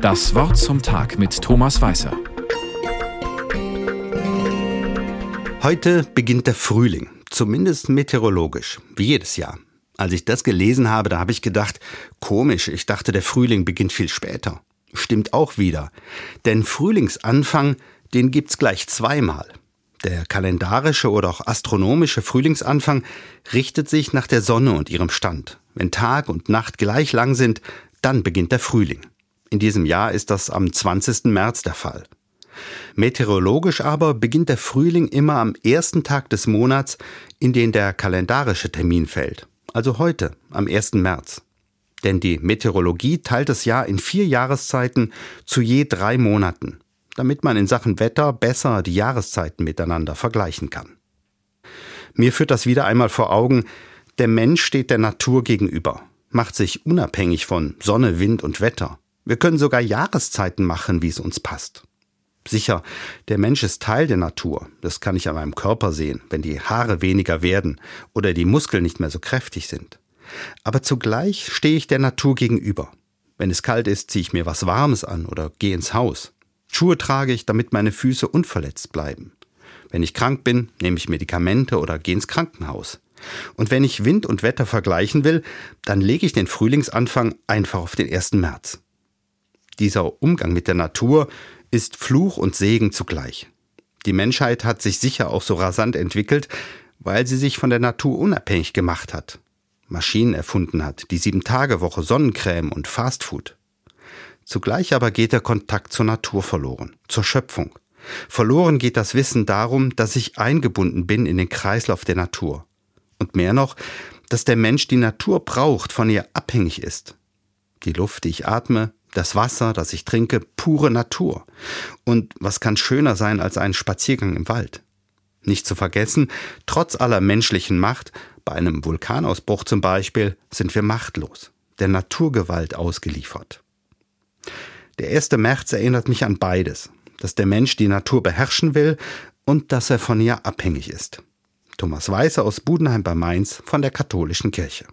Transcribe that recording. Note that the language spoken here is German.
Das Wort zum Tag mit Thomas Weißer. Heute beginnt der Frühling, zumindest meteorologisch, wie jedes Jahr. Als ich das gelesen habe, da habe ich gedacht, komisch, ich dachte, der Frühling beginnt viel später. Stimmt auch wieder. Denn Frühlingsanfang, den gibt's gleich zweimal. Der kalendarische oder auch astronomische Frühlingsanfang richtet sich nach der Sonne und ihrem Stand. Wenn Tag und Nacht gleich lang sind, dann beginnt der Frühling. In diesem Jahr ist das am 20. März der Fall. Meteorologisch aber beginnt der Frühling immer am ersten Tag des Monats, in den der kalendarische Termin fällt, also heute, am 1. März. Denn die Meteorologie teilt das Jahr in vier Jahreszeiten zu je drei Monaten, damit man in Sachen Wetter besser die Jahreszeiten miteinander vergleichen kann. Mir führt das wieder einmal vor Augen, der Mensch steht der Natur gegenüber, macht sich unabhängig von Sonne, Wind und Wetter. Wir können sogar Jahreszeiten machen, wie es uns passt. Sicher, der Mensch ist Teil der Natur. Das kann ich an meinem Körper sehen, wenn die Haare weniger werden oder die Muskeln nicht mehr so kräftig sind. Aber zugleich stehe ich der Natur gegenüber. Wenn es kalt ist, ziehe ich mir was Warmes an oder gehe ins Haus. Schuhe trage ich, damit meine Füße unverletzt bleiben. Wenn ich krank bin, nehme ich Medikamente oder gehe ins Krankenhaus. Und wenn ich Wind und Wetter vergleichen will, dann lege ich den Frühlingsanfang einfach auf den 1. März. Dieser Umgang mit der Natur ist Fluch und Segen zugleich. Die Menschheit hat sich sicher auch so rasant entwickelt, weil sie sich von der Natur unabhängig gemacht hat. Maschinen erfunden hat, die Sieben-Tage-Woche, Sonnencreme und Fastfood. Zugleich aber geht der Kontakt zur Natur verloren, zur Schöpfung. Verloren geht das Wissen darum, dass ich eingebunden bin in den Kreislauf der Natur. Und mehr noch, dass der Mensch die Natur braucht, von ihr abhängig ist. Die Luft, die ich atme, das Wasser, das ich trinke, pure Natur. Und was kann schöner sein als ein Spaziergang im Wald? Nicht zu vergessen, trotz aller menschlichen Macht, bei einem Vulkanausbruch zum Beispiel, sind wir machtlos, der Naturgewalt ausgeliefert. Der 1. März erinnert mich an beides, dass der Mensch die Natur beherrschen will und dass er von ihr abhängig ist. Thomas Weißer aus Budenheim bei Mainz von der Katholischen Kirche.